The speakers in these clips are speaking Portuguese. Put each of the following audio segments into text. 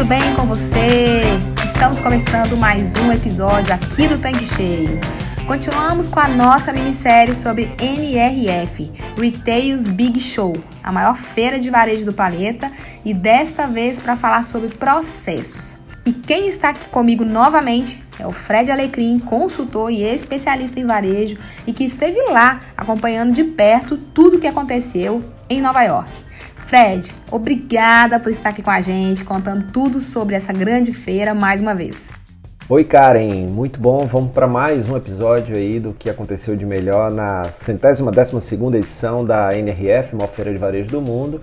Tudo bem com você? Estamos começando mais um episódio aqui do Tanque Cheio. Continuamos com a nossa minissérie sobre NRF, Retail's Big Show, a maior feira de varejo do planeta, e desta vez para falar sobre processos. E quem está aqui comigo novamente é o Fred Alecrim, consultor e especialista em varejo e que esteve lá acompanhando de perto tudo o que aconteceu em Nova York. Fred, obrigada por estar aqui com a gente, contando tudo sobre essa grande feira mais uma vez. Oi Karen, muito bom. Vamos para mais um episódio aí do que aconteceu de melhor na centésima décima segunda edição da NRF, maior feira de varejo do mundo.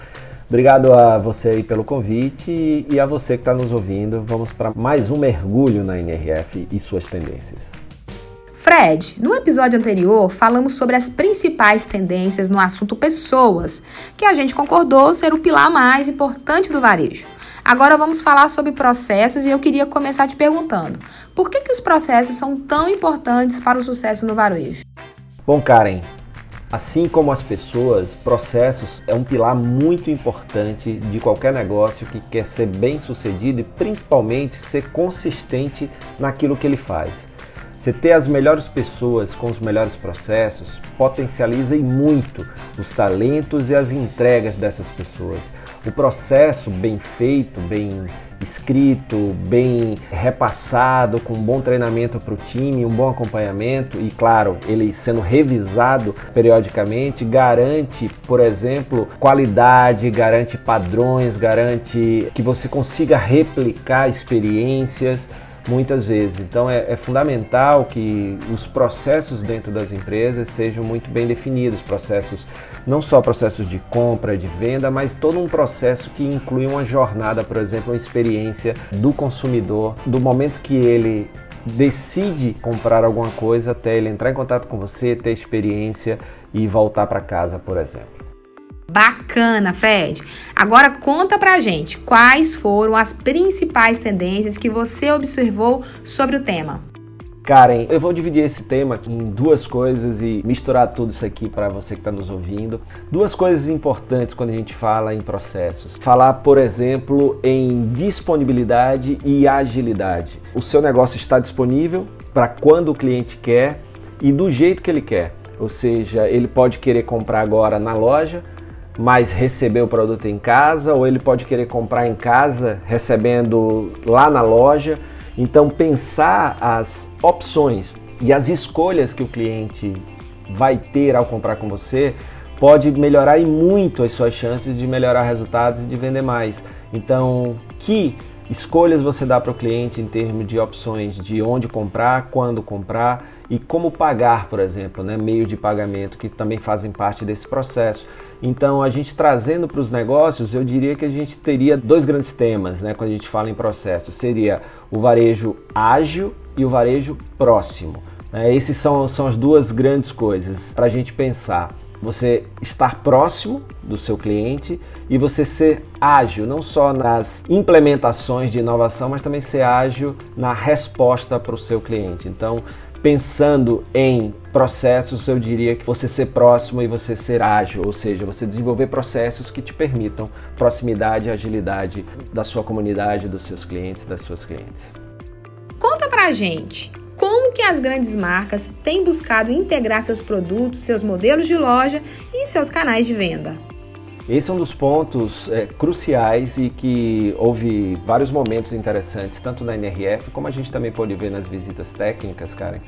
Obrigado a você aí pelo convite e a você que está nos ouvindo. Vamos para mais um mergulho na NRF e suas tendências. Fred, no episódio anterior falamos sobre as principais tendências no assunto pessoas, que a gente concordou ser o pilar mais importante do varejo. Agora vamos falar sobre processos e eu queria começar te perguntando: por que, que os processos são tão importantes para o sucesso no varejo? Bom, Karen, assim como as pessoas, processos é um pilar muito importante de qualquer negócio que quer ser bem sucedido e principalmente ser consistente naquilo que ele faz. Você ter as melhores pessoas com os melhores processos potencializa e muito os talentos e as entregas dessas pessoas. O processo bem feito, bem escrito, bem repassado, com um bom treinamento para o time, um bom acompanhamento e, claro, ele sendo revisado periodicamente, garante, por exemplo, qualidade, garante padrões, garante que você consiga replicar experiências muitas vezes. Então é, é, fundamental que os processos dentro das empresas sejam muito bem definidos, processos não só processos de compra, de venda, mas todo um processo que inclui uma jornada, por exemplo, uma experiência do consumidor, do momento que ele decide comprar alguma coisa até ele entrar em contato com você, ter experiência e voltar para casa, por exemplo. Bacana, Fred. Agora conta pra gente quais foram as principais tendências que você observou sobre o tema. Karen, eu vou dividir esse tema em duas coisas e misturar tudo isso aqui para você que está nos ouvindo. Duas coisas importantes quando a gente fala em processos. Falar, por exemplo, em disponibilidade e agilidade. O seu negócio está disponível para quando o cliente quer e do jeito que ele quer. Ou seja, ele pode querer comprar agora na loja, mas receber o produto em casa, ou ele pode querer comprar em casa recebendo lá na loja. Então, pensar as opções e as escolhas que o cliente vai ter ao comprar com você pode melhorar e muito as suas chances de melhorar resultados e de vender mais. Então, que escolhas você dá para o cliente em termos de opções de onde comprar, quando comprar e como pagar, por exemplo, né? meio de pagamento que também fazem parte desse processo. Então, a gente trazendo para os negócios, eu diria que a gente teria dois grandes temas né? quando a gente fala em processo: seria o varejo ágil e o varejo próximo. Né? Esses são, são as duas grandes coisas para a gente pensar você estar próximo do seu cliente e você ser ágil, não só nas implementações de inovação, mas também ser ágil na resposta para o seu cliente. Então, pensando em processos, eu diria que você ser próximo e você ser ágil, ou seja, você desenvolver processos que te permitam proximidade e agilidade da sua comunidade, dos seus clientes, das suas clientes. Conta pra gente, como que as grandes marcas têm buscado integrar seus produtos, seus modelos de loja e seus canais de venda? Esse é um dos pontos é, cruciais e que houve vários momentos interessantes, tanto na NRF como a gente também pode ver nas visitas técnicas, Karen,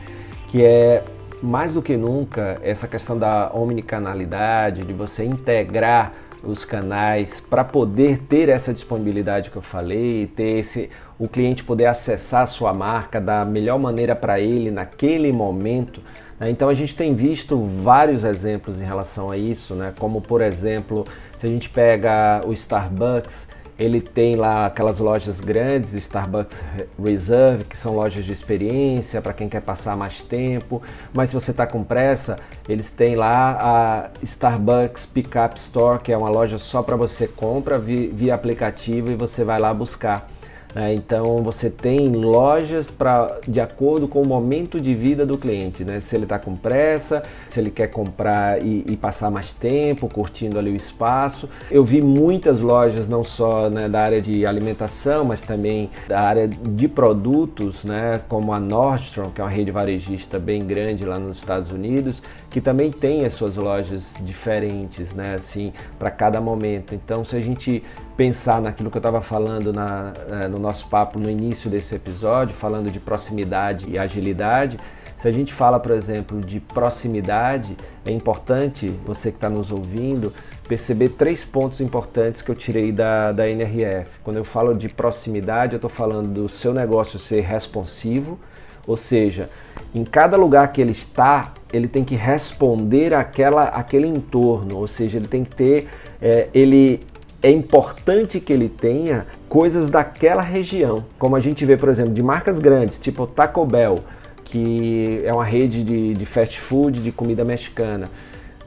que é mais do que nunca essa questão da omnicanalidade, de você integrar os canais para poder ter essa disponibilidade que eu falei, ter esse o cliente poder acessar a sua marca da melhor maneira para ele naquele momento. Né? Então a gente tem visto vários exemplos em relação a isso, né? como por exemplo, se a gente pega o Starbucks, ele tem lá aquelas lojas grandes, Starbucks Reserve, que são lojas de experiência para quem quer passar mais tempo. Mas se você está com pressa, eles têm lá a Starbucks Pickup Store, que é uma loja só para você compra via, via aplicativo e você vai lá buscar. Né? Então você tem lojas para de acordo com o momento de vida do cliente, né? se ele está com pressa, se ele quer comprar e, e, passar mais tempo, curtindo ali o espaço. Eu vi muitas lojas, não só né, da área de alimentação, mas também da área de produtos, né, como a Nordstrom, que é uma rede varejista bem grande lá nos Estados Unidos, que também tem as suas lojas diferentes, né, assim, para cada momento. Então, se a gente pensar naquilo que eu estava falando na, eh, no nosso papo no início desse episódio, falando de proximidade e agilidade. Se a gente fala, por exemplo, de proximidade, é importante você que está nos ouvindo perceber três pontos importantes que eu tirei da, da NRF. Quando eu falo de proximidade, eu estou falando do seu negócio ser responsivo, ou seja, em cada lugar que ele está, ele tem que responder àquela, àquele entorno, ou seja, ele tem que ter, é, ele é importante que ele tenha coisas daquela região. Como a gente vê, por exemplo, de marcas grandes, tipo Taco Bell, que é uma rede de, de fast food, de comida mexicana.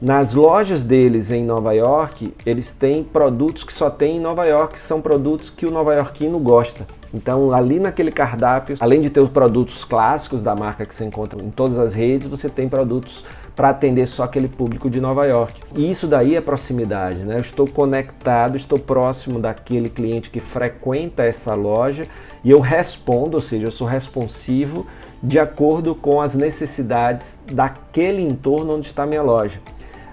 Nas lojas deles em Nova York, eles têm produtos que só tem em Nova York, são produtos que o nova-iorquino gosta. Então, ali naquele cardápio, além de ter os produtos clássicos da marca que você encontra em todas as redes, você tem produtos para atender só aquele público de Nova York. E isso daí é proximidade, né? Eu estou conectado, estou próximo daquele cliente que frequenta essa loja e eu respondo, ou seja, eu sou responsivo de acordo com as necessidades daquele entorno onde está a minha loja.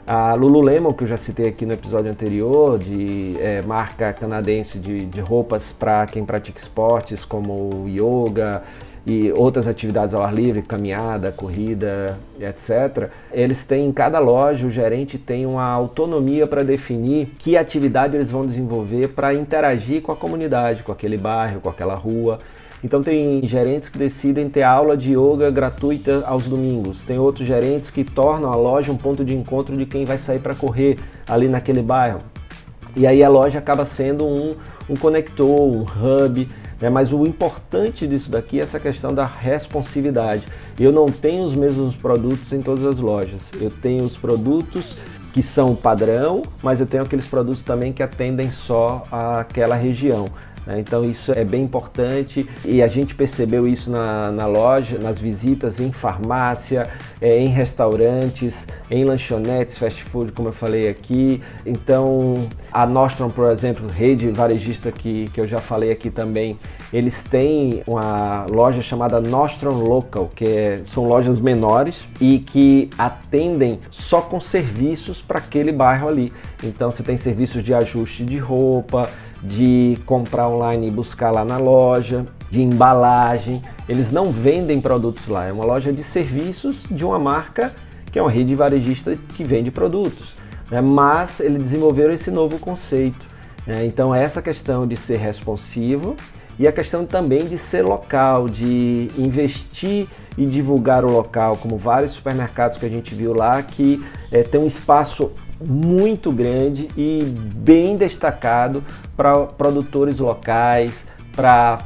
A Lululemon, que eu já citei aqui no episódio anterior, de é, marca canadense de, de roupas para quem pratica esportes como yoga, e outras atividades ao ar livre, caminhada, corrida, etc. Eles têm em cada loja, o gerente tem uma autonomia para definir que atividade eles vão desenvolver para interagir com a comunidade, com aquele bairro, com aquela rua. Então tem gerentes que decidem ter aula de yoga gratuita aos domingos. Tem outros gerentes que tornam a loja um ponto de encontro de quem vai sair para correr ali naquele bairro. E aí a loja acaba sendo um, um conector, um hub né? Mas o importante disso daqui é essa questão da responsividade. Eu não tenho os mesmos produtos em todas as lojas. Eu tenho os produtos que são padrão, mas eu tenho aqueles produtos também que atendem só aquela região. Né? Então isso é bem importante e a gente percebeu isso na, na loja, nas visitas em farmácia, é, em restaurantes, em lanchonetes, fast food, como eu falei aqui. Então a Nostrum, por exemplo, rede varejista que, que eu já falei aqui também, eles têm uma loja chamada Nostrum Local, que é, são lojas menores e que atendem só com serviços para aquele bairro ali. Então você tem serviços de ajuste de roupa, de comprar online e buscar lá na loja, de embalagem. Eles não vendem produtos lá, é uma loja de serviços de uma marca que é uma rede varejista que vende produtos. Né? Mas eles desenvolveram esse novo conceito. Né? Então, essa questão de ser responsivo e a questão também de ser local, de investir e divulgar o local, como vários supermercados que a gente viu lá que é, tem um espaço muito grande e bem destacado para produtores locais, para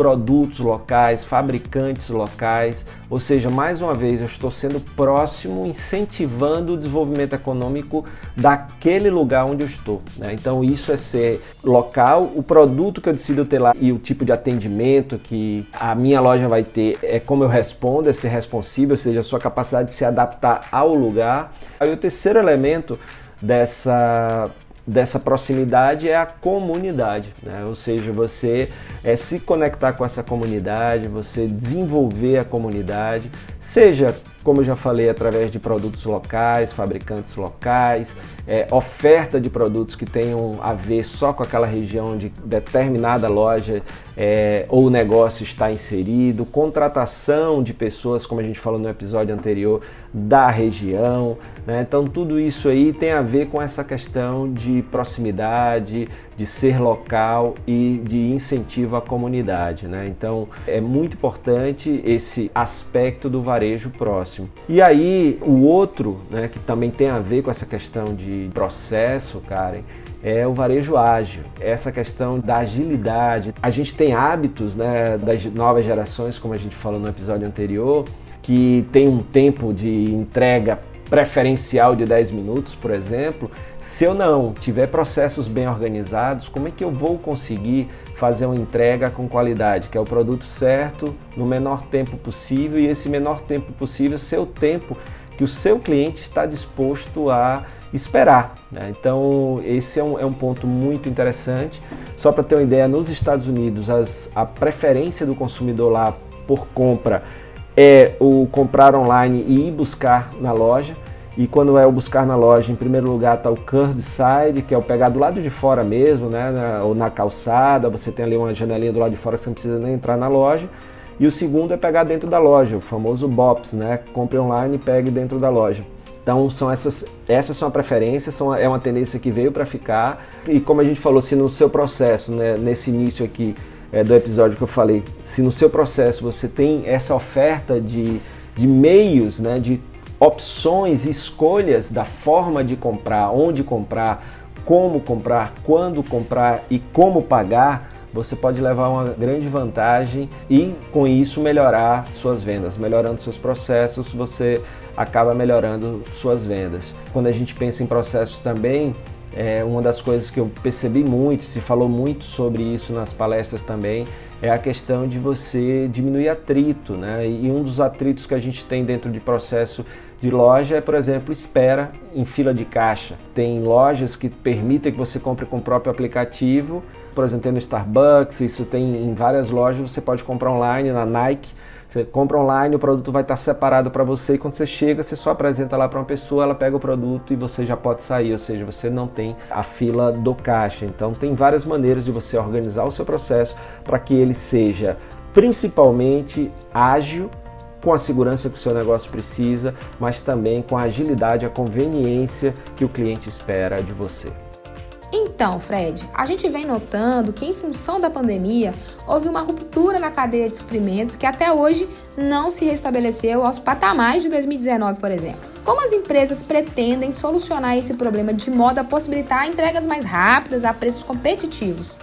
produtos locais, fabricantes locais, ou seja, mais uma vez eu estou sendo próximo, incentivando o desenvolvimento econômico daquele lugar onde eu estou. Né? Então isso é ser local, o produto que eu decido ter lá e o tipo de atendimento que a minha loja vai ter é como eu respondo, é ser responsivo, ou seja, a sua capacidade de se adaptar ao lugar. Aí o terceiro elemento dessa dessa proximidade é a comunidade, né? ou seja, você é se conectar com essa comunidade, você desenvolver a comunidade, seja como eu já falei, através de produtos locais, fabricantes locais, é, oferta de produtos que tenham a ver só com aquela região onde determinada loja é, ou negócio está inserido, contratação de pessoas, como a gente falou no episódio anterior, da região. Né? Então, tudo isso aí tem a ver com essa questão de de proximidade, de ser local e de incentivo à comunidade. Né? Então é muito importante esse aspecto do varejo próximo. E aí o outro, né, que também tem a ver com essa questão de processo, Karen, é o varejo ágil, essa questão da agilidade. A gente tem hábitos né, das novas gerações, como a gente falou no episódio anterior, que tem um tempo de entrega preferencial de 10 minutos, por exemplo, se eu não tiver processos bem organizados, como é que eu vou conseguir fazer uma entrega com qualidade, que é o produto certo no menor tempo possível e esse menor tempo possível ser o tempo que o seu cliente está disposto a esperar. Né? Então, esse é um, é um, ponto muito interessante. Só para ter uma ideia, nos Estados Unidos, as, a preferência do consumidor lá por compra é o comprar online e ir buscar na loja. E quando é o buscar na loja, em primeiro lugar está o curbside, que é o pegar do lado de fora mesmo, né? ou na calçada, você tem ali uma janelinha do lado de fora que você não precisa nem entrar na loja. E o segundo é pegar dentro da loja, o famoso BOPS, né? Compre online e pegue dentro da loja. Então são essas, essas são a preferência, são, é uma tendência que veio para ficar. E como a gente falou, se no seu processo, né, nesse início aqui é, do episódio que eu falei, se no seu processo você tem essa oferta de, de meios, né, de opções, escolhas da forma de comprar, onde comprar, como comprar, quando comprar e como pagar, você pode levar uma grande vantagem e com isso melhorar suas vendas. Melhorando seus processos, você acaba melhorando suas vendas. Quando a gente pensa em processos também, é uma das coisas que eu percebi muito, se falou muito sobre isso nas palestras também, é a questão de você diminuir atrito, né? E um dos atritos que a gente tem dentro de processo de loja é, por exemplo, espera em fila de caixa. Tem lojas que permitem que você compre com o próprio aplicativo por exemplo, tem no Starbucks, isso tem em várias lojas, você pode comprar online, na Nike, você compra online, o produto vai estar separado para você e quando você chega, você só apresenta lá para uma pessoa, ela pega o produto e você já pode sair, ou seja, você não tem a fila do caixa. Então, tem várias maneiras de você organizar o seu processo para que ele seja principalmente ágil com a segurança que o seu negócio precisa, mas também com a agilidade, a conveniência que o cliente espera de você. Então, Fred, a gente vem notando que, em função da pandemia, houve uma ruptura na cadeia de suprimentos que até hoje não se restabeleceu aos patamares de 2019, por exemplo. Como as empresas pretendem solucionar esse problema de modo a possibilitar entregas mais rápidas a preços competitivos?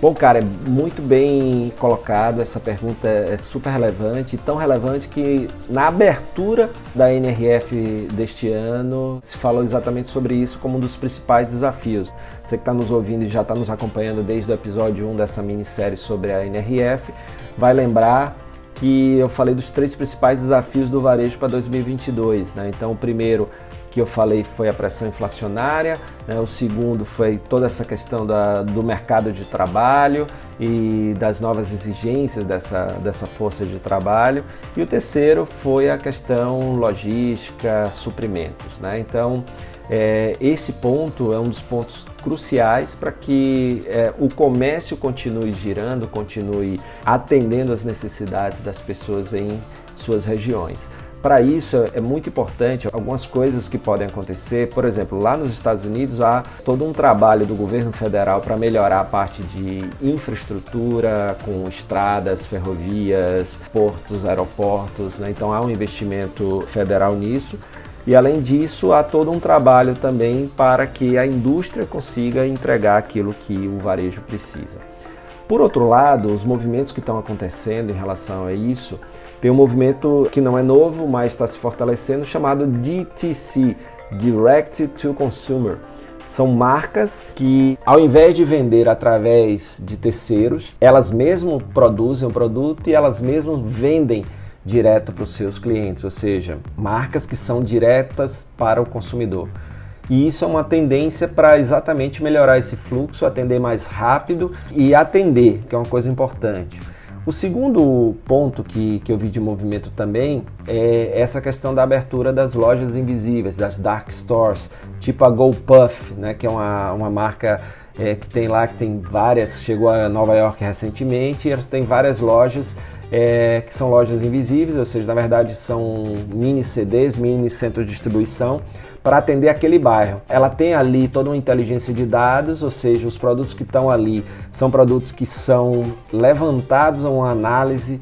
Bom, cara, é muito bem colocado. Essa pergunta é super relevante, tão relevante que na abertura da NRF deste ano se falou exatamente sobre isso como um dos principais desafios. Você que está nos ouvindo e já está nos acompanhando desde o episódio 1 dessa minissérie sobre a NRF, vai lembrar que eu falei dos três principais desafios do varejo para 2022. Né? Então, o primeiro que eu falei foi a pressão inflacionária, né? o segundo foi toda essa questão da, do mercado de trabalho e das novas exigências dessa, dessa força de trabalho, e o terceiro foi a questão logística, suprimentos. Né? Então, é, esse ponto é um dos pontos cruciais para que é, o comércio continue girando, continue atendendo às necessidades das pessoas em suas regiões. Para isso é muito importante algumas coisas que podem acontecer. Por exemplo, lá nos Estados Unidos há todo um trabalho do governo federal para melhorar a parte de infraestrutura com estradas, ferrovias, portos, aeroportos. Né? Então há um investimento federal nisso. E além disso, há todo um trabalho também para que a indústria consiga entregar aquilo que o varejo precisa. Por outro lado, os movimentos que estão acontecendo em relação a isso tem um movimento que não é novo, mas está se fortalecendo, chamado DTC Direct to Consumer. São marcas que, ao invés de vender através de terceiros, elas mesmas produzem o produto e elas mesmas vendem direto para os seus clientes, ou seja, marcas que são diretas para o consumidor. E isso é uma tendência para exatamente melhorar esse fluxo, atender mais rápido e atender, que é uma coisa importante. O segundo ponto que, que eu vi de movimento também é essa questão da abertura das lojas invisíveis, das dark stores, tipo a GoPuff, né, que é uma, uma marca é, que tem lá, que tem várias, chegou a Nova York recentemente, e elas têm várias lojas é, que são lojas invisíveis, ou seja, na verdade são mini CDs, mini centros de distribuição para atender aquele bairro. Ela tem ali toda uma inteligência de dados, ou seja, os produtos que estão ali são produtos que são levantados a uma análise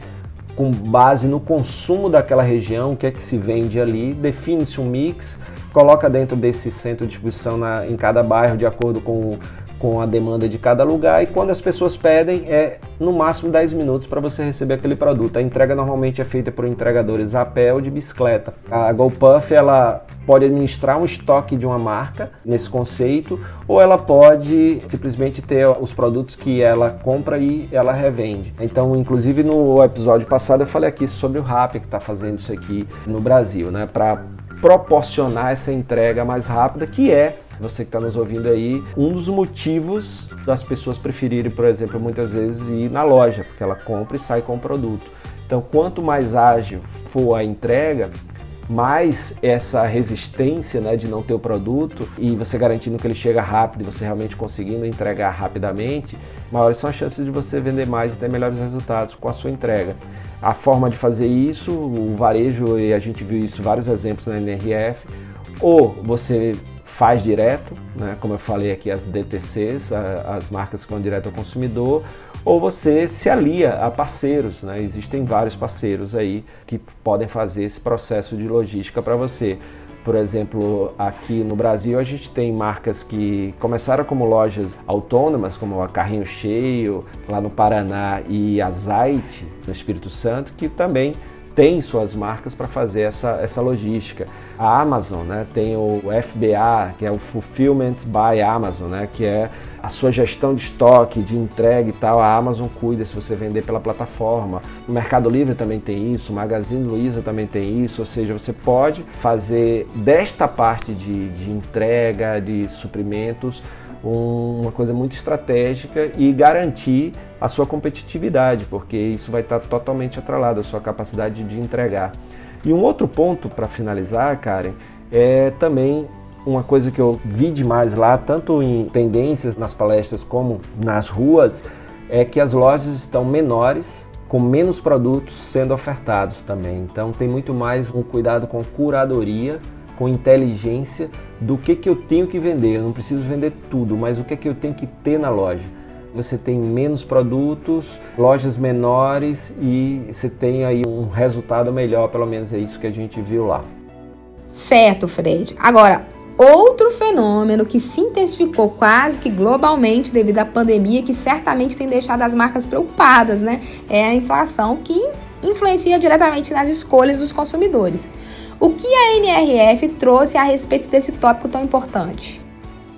com base no consumo daquela região, o que é que se vende ali, define-se um mix, coloca dentro desse centro de distribuição na, em cada bairro de acordo com com a demanda de cada lugar e quando as pessoas pedem é no máximo 10 minutos para você receber aquele produto. A entrega normalmente é feita por entregadores a pé ou de bicicleta. A GoPuff ela pode administrar um estoque de uma marca nesse conceito ou ela pode simplesmente ter os produtos que ela compra e ela revende. Então, inclusive no episódio passado eu falei aqui sobre o Rappi que está fazendo isso aqui no Brasil, né, para proporcionar essa entrega mais rápida que é você que está nos ouvindo aí, um dos motivos das pessoas preferirem, por exemplo, muitas vezes ir na loja, porque ela compra e sai com o produto. Então, quanto mais ágil for a entrega, mais essa resistência né, de não ter o produto e você garantindo que ele chega rápido e você realmente conseguindo entregar rapidamente, maiores são as chances de você vender mais e ter melhores resultados com a sua entrega. A forma de fazer isso, o varejo, e a gente viu isso vários exemplos na NRF, ou você faz direto, né? como eu falei aqui, as DTCs, as marcas que vão direto ao consumidor, ou você se alia a parceiros. Né? Existem vários parceiros aí que podem fazer esse processo de logística para você. Por exemplo, aqui no Brasil a gente tem marcas que começaram como lojas autônomas, como a Carrinho Cheio, lá no Paraná, e a Zait, no Espírito Santo, que também tem suas marcas para fazer essa, essa logística. A Amazon né, tem o FBA, que é o Fulfillment by Amazon, né, que é a sua gestão de estoque, de entrega e tal. A Amazon cuida se você vender pela plataforma. O Mercado Livre também tem isso, o Magazine Luiza também tem isso, ou seja, você pode fazer desta parte de, de entrega, de suprimentos, uma coisa muito estratégica e garantir a sua competitividade, porque isso vai estar totalmente atrelado à sua capacidade de entregar. E um outro ponto para finalizar, Karen, é também uma coisa que eu vi demais lá, tanto em tendências nas palestras como nas ruas, é que as lojas estão menores, com menos produtos sendo ofertados também. Então tem muito mais um cuidado com curadoria com inteligência do que, que eu tenho que vender. Eu não preciso vender tudo, mas o que, que eu tenho que ter na loja. Você tem menos produtos, lojas menores e você tem aí um resultado melhor, pelo menos é isso que a gente viu lá. Certo, Fred. Agora, outro fenômeno que se intensificou quase que globalmente devido à pandemia, que certamente tem deixado as marcas preocupadas, né? É a inflação que influencia diretamente nas escolhas dos consumidores. O que a NRF trouxe a respeito desse tópico tão importante?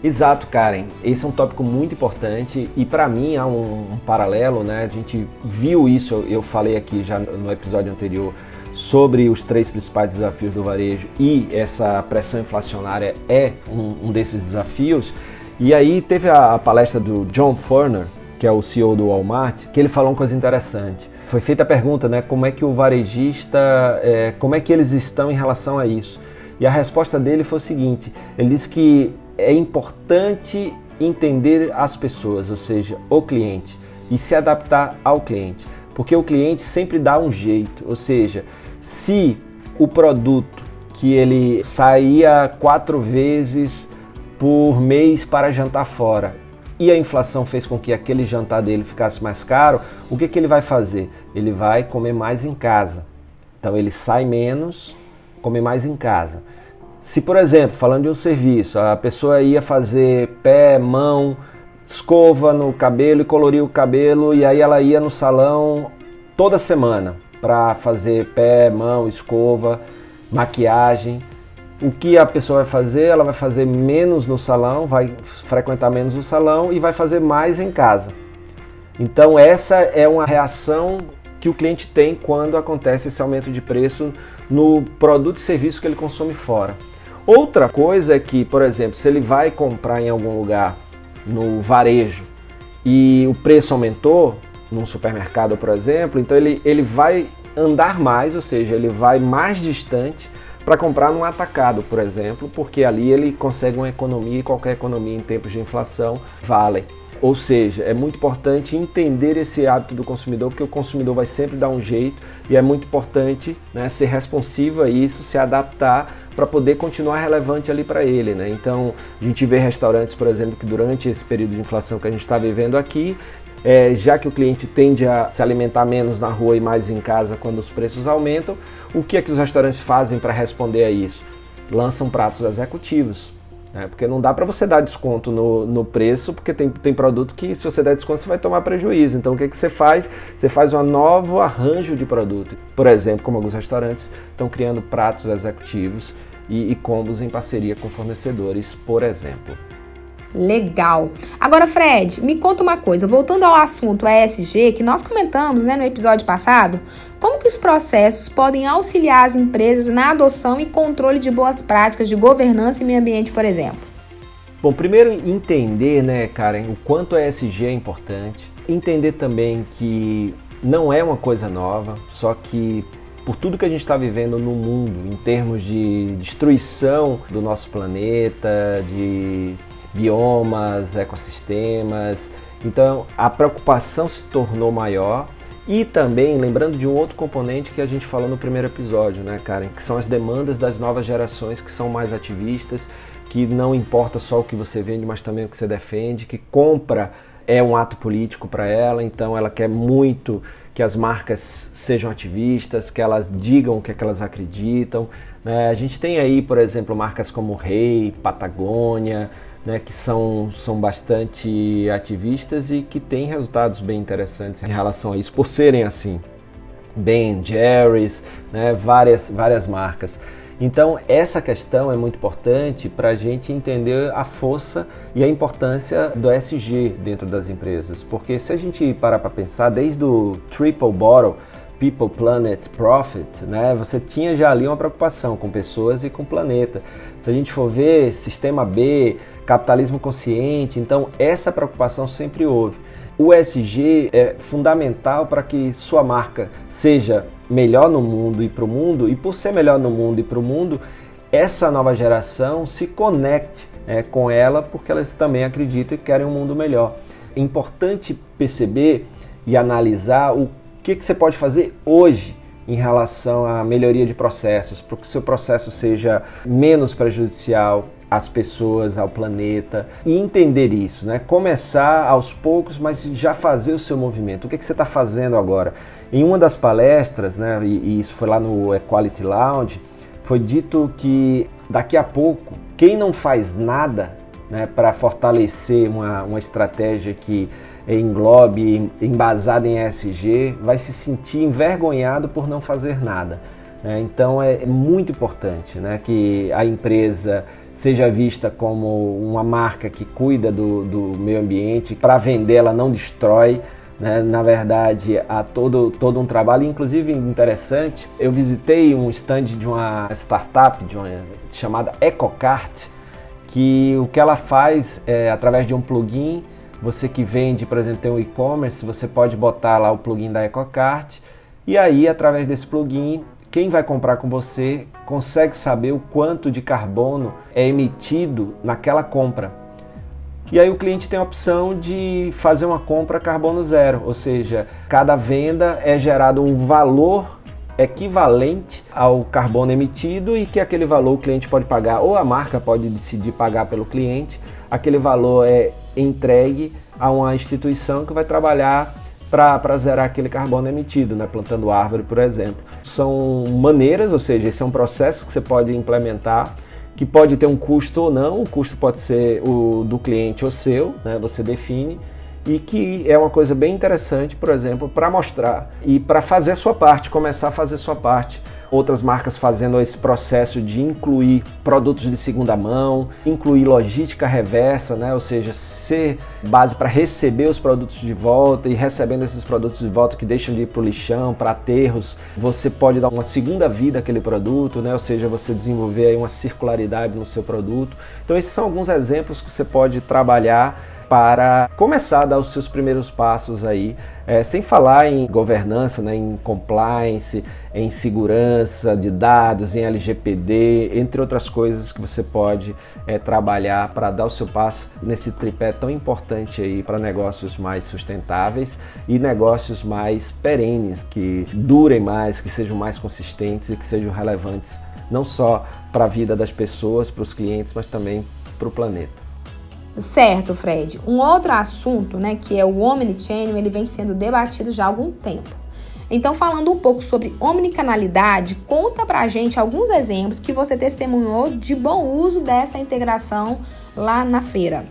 Exato, Karen. Esse é um tópico muito importante e para mim há um, um, paralelo, né? A gente viu isso, eu falei aqui já no episódio anterior sobre os três principais desafios do varejo e essa pressão inflacionária é um, um desses desafios. E aí teve a, a palestra do John Furner, que é o CEO do Walmart, que ele falou uma coisa interessante foi feita a pergunta, né, como é que o varejista, é, como é que eles estão em relação a isso? E a resposta dele foi o seguinte: ele disse que é importante entender as pessoas, ou seja, o cliente, e se adaptar ao cliente, porque o cliente sempre dá um jeito, ou seja, se o produto que ele saía quatro vezes por mês para jantar fora e a inflação fez com que aquele jantar dele ficasse mais caro, o que, que ele vai fazer? Ele vai comer mais em casa. Então ele sai menos, come mais em casa. Se, por exemplo, falando de um serviço, a pessoa ia fazer pé, mão, escova no cabelo e colorir o cabelo, e aí ela ia no salão toda semana para fazer pé, mão, escova, maquiagem o que a pessoa vai fazer? Ela vai fazer menos no salão, vai frequentar menos o salão e vai fazer mais em casa. Então, essa é uma reação que o cliente tem quando acontece esse aumento de preço no produto e serviço que ele consome fora. Outra coisa é que, por exemplo, se ele vai comprar em algum lugar no varejo e o preço aumentou, num supermercado, por exemplo, então ele, ele vai andar mais, ou seja, ele vai mais distante para comprar num atacado, por exemplo, porque ali ele consegue uma economia e qualquer economia em tempos de inflação vale. Ou seja, é muito importante entender esse hábito do consumidor, porque o consumidor vai sempre dar um jeito e é muito importante né, ser responsivo a isso, se adaptar para poder continuar relevante ali para ele. Né? Então, a gente vê restaurantes, por exemplo, que durante esse período de inflação que a gente está vivendo aqui, é, já que o cliente tende a se alimentar menos na rua e mais em casa quando os preços aumentam, o que é que os restaurantes fazem para responder a isso? Lançam pratos executivos. Né? Porque não dá para você dar desconto no, no preço, porque tem, tem produto que se você der desconto você vai tomar prejuízo. Então o que, é que você faz? Você faz um novo arranjo de produto. Por exemplo, como alguns restaurantes estão criando pratos executivos e, e combos em parceria com fornecedores, por exemplo. Legal. Agora, Fred, me conta uma coisa. Voltando ao assunto ESG que nós comentamos né, no episódio passado, como que os processos podem auxiliar as empresas na adoção e controle de boas práticas de governança e meio ambiente, por exemplo? Bom, primeiro entender, né, Karen, o quanto ESG é importante. Entender também que não é uma coisa nova, só que por tudo que a gente está vivendo no mundo, em termos de destruição do nosso planeta, de biomas, ecossistemas. Então a preocupação se tornou maior e também lembrando de um outro componente que a gente falou no primeiro episódio, né, Karen, que são as demandas das novas gerações que são mais ativistas, que não importa só o que você vende, mas também o que você defende, que compra é um ato político para ela, então ela quer muito que as marcas sejam ativistas, que elas digam o que, é que elas acreditam. Né? A gente tem aí, por exemplo, marcas como Rei, Patagônia, né, que são, são bastante ativistas e que têm resultados bem interessantes em relação a isso, por serem assim. Ben Jerry's, né, várias, várias marcas. Então, essa questão é muito importante para a gente entender a força e a importância do SG dentro das empresas. Porque se a gente parar para pensar, desde o Triple Bottle, People, Planet, Profit, né, você tinha já ali uma preocupação com pessoas e com o planeta. Se a gente for ver sistema B, capitalismo consciente, então essa preocupação sempre houve. O SG é fundamental para que sua marca seja melhor no mundo e para o mundo, e por ser melhor no mundo e para o mundo, essa nova geração se conecte é, com ela porque elas também acreditam e querem um mundo melhor. É importante perceber e analisar o que, que você pode fazer hoje em relação à melhoria de processos, para que o seu processo seja menos prejudicial às pessoas, ao planeta e entender isso, né? Começar aos poucos, mas já fazer o seu movimento. O que, que você está fazendo agora? Em uma das palestras, né? E, e isso foi lá no Equality Lounge, foi dito que daqui a pouco quem não faz nada né, para fortalecer uma, uma estratégia que englobe, embasada em ESG, vai se sentir envergonhado por não fazer nada. Né? Então é, é muito importante né, que a empresa seja vista como uma marca que cuida do, do meio ambiente, para vender ela não destrói. Né? Na verdade, há todo, todo um trabalho, inclusive interessante. Eu visitei um stand de uma startup de uma, chamada EcoCart, que o que ela faz é através de um plugin você que vende, por exemplo, tem um e-commerce, você pode botar lá o plugin da EcoCart e aí, através desse plugin, quem vai comprar com você consegue saber o quanto de carbono é emitido naquela compra. E aí o cliente tem a opção de fazer uma compra carbono zero, ou seja, cada venda é gerado um valor equivalente ao carbono emitido e que aquele valor o cliente pode pagar ou a marca pode decidir pagar pelo cliente. Aquele valor é entregue a uma instituição que vai trabalhar para zerar aquele carbono emitido, né? plantando árvore, por exemplo. São maneiras, ou seja, esse é um processo que você pode implementar, que pode ter um custo ou não, o custo pode ser o do cliente ou seu, né? você define, e que é uma coisa bem interessante, por exemplo, para mostrar e para fazer a sua parte, começar a fazer a sua parte outras marcas fazendo esse processo de incluir produtos de segunda mão, incluir logística reversa, né? ou seja, ser base para receber os produtos de volta e recebendo esses produtos de volta que deixam de ir para o lixão, para aterros, você pode dar uma segunda vida àquele produto, né? ou seja, você desenvolver aí uma circularidade no seu produto. Então esses são alguns exemplos que você pode trabalhar para começar a dar os seus primeiros passos aí, é, sem falar em governança, né, em compliance, em segurança de dados, em LGPD, entre outras coisas que você pode é, trabalhar para dar o seu passo nesse tripé tão importante aí para negócios mais sustentáveis e negócios mais perenes, que durem mais, que sejam mais consistentes e que sejam relevantes não só para a vida das pessoas, para os clientes, mas também para o planeta. Certo, Fred. Um outro assunto, né, que é o omnichannel, ele vem sendo debatido já há algum tempo. Então, falando um pouco sobre omnicanalidade, conta pra gente alguns exemplos que você testemunhou de bom uso dessa integração lá na feira.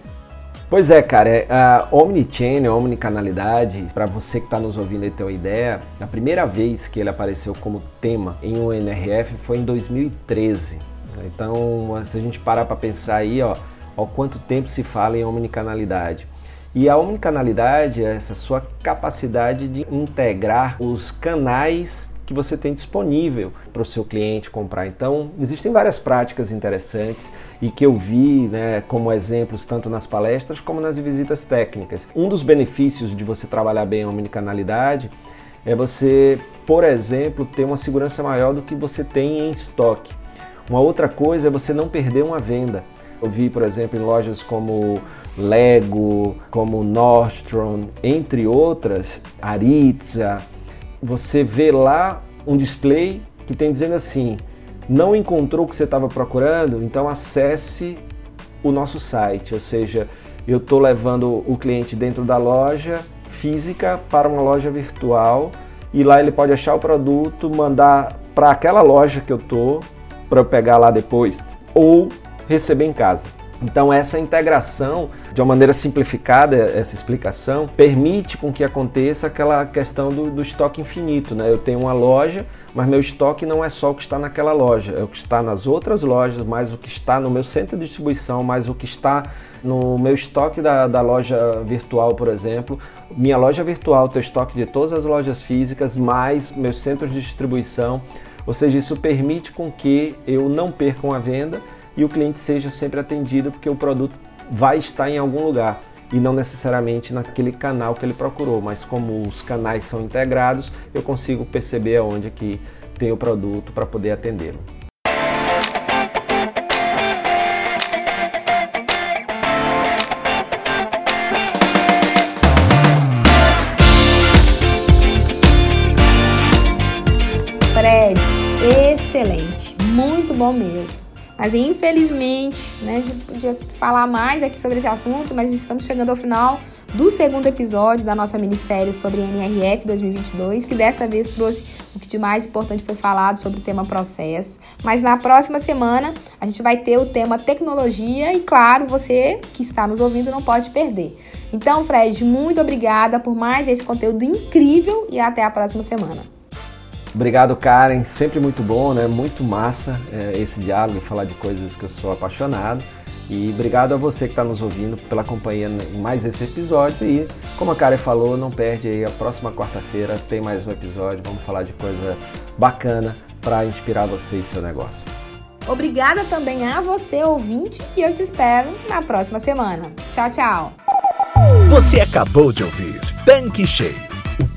Pois é, cara, é, a omnichannel, omnicanalidade, para você que está nos ouvindo e ter uma ideia, a primeira vez que ele apareceu como tema em um NRF foi em 2013. Então, se a gente parar para pensar aí, ó, Há quanto tempo se fala em omnicanalidade. E a omnicanalidade é essa sua capacidade de integrar os canais que você tem disponível para o seu cliente comprar. Então, existem várias práticas interessantes e que eu vi né, como exemplos tanto nas palestras como nas visitas técnicas. Um dos benefícios de você trabalhar bem a omnicanalidade é você, por exemplo, ter uma segurança maior do que você tem em estoque. Uma outra coisa é você não perder uma venda. Eu vi, por exemplo, em lojas como Lego, como Nordstrom, entre outras, Aritza, você vê lá um display que tem dizendo assim: não encontrou o que você estava procurando, então acesse o nosso site. Ou seja, eu estou levando o cliente dentro da loja física para uma loja virtual e lá ele pode achar o produto, mandar para aquela loja que eu tô para eu pegar lá depois. Ou receber em casa. Então essa integração, de uma maneira simplificada, essa explicação, permite com que aconteça aquela questão do, do, estoque infinito. Né? Eu tenho uma loja, mas meu estoque não é só o que está naquela loja, é o que está nas outras lojas, mais o que está no meu centro de distribuição, mais o que está no meu estoque da, da loja virtual, por exemplo. Minha loja virtual tem estoque de todas as lojas físicas, mais meus centros de distribuição. Ou seja, isso permite com que eu não perca uma venda e o cliente seja sempre atendido porque o produto vai estar em algum lugar e não necessariamente naquele canal que ele procurou, mas como os canais são integrados, eu consigo perceber aonde que tem o produto para poder atendê-lo. Fred, excelente, muito bom mesmo. Mas infelizmente, né, a gente podia falar mais aqui sobre esse assunto, mas estamos chegando ao final do segundo episódio da nossa minissérie sobre NRF 2022, que dessa vez trouxe o que de mais importante foi falado sobre o tema processo. Mas na próxima semana a gente vai ter o tema tecnologia e, claro, você que está nos ouvindo não pode perder. Então, Fred, muito obrigada por mais esse conteúdo incrível e até a próxima semana. Obrigado, Karen. Sempre muito bom, né? Muito massa é, esse diálogo e falar de coisas que eu sou apaixonado. E obrigado a você que está nos ouvindo pela companhia em mais esse episódio. E como a Karen falou, não perde aí a próxima quarta-feira tem mais um episódio. Vamos falar de coisa bacana para inspirar você e seu negócio. Obrigada também a você, ouvinte, e eu te espero na próxima semana. Tchau, tchau. Você acabou de ouvir Tanque Cheio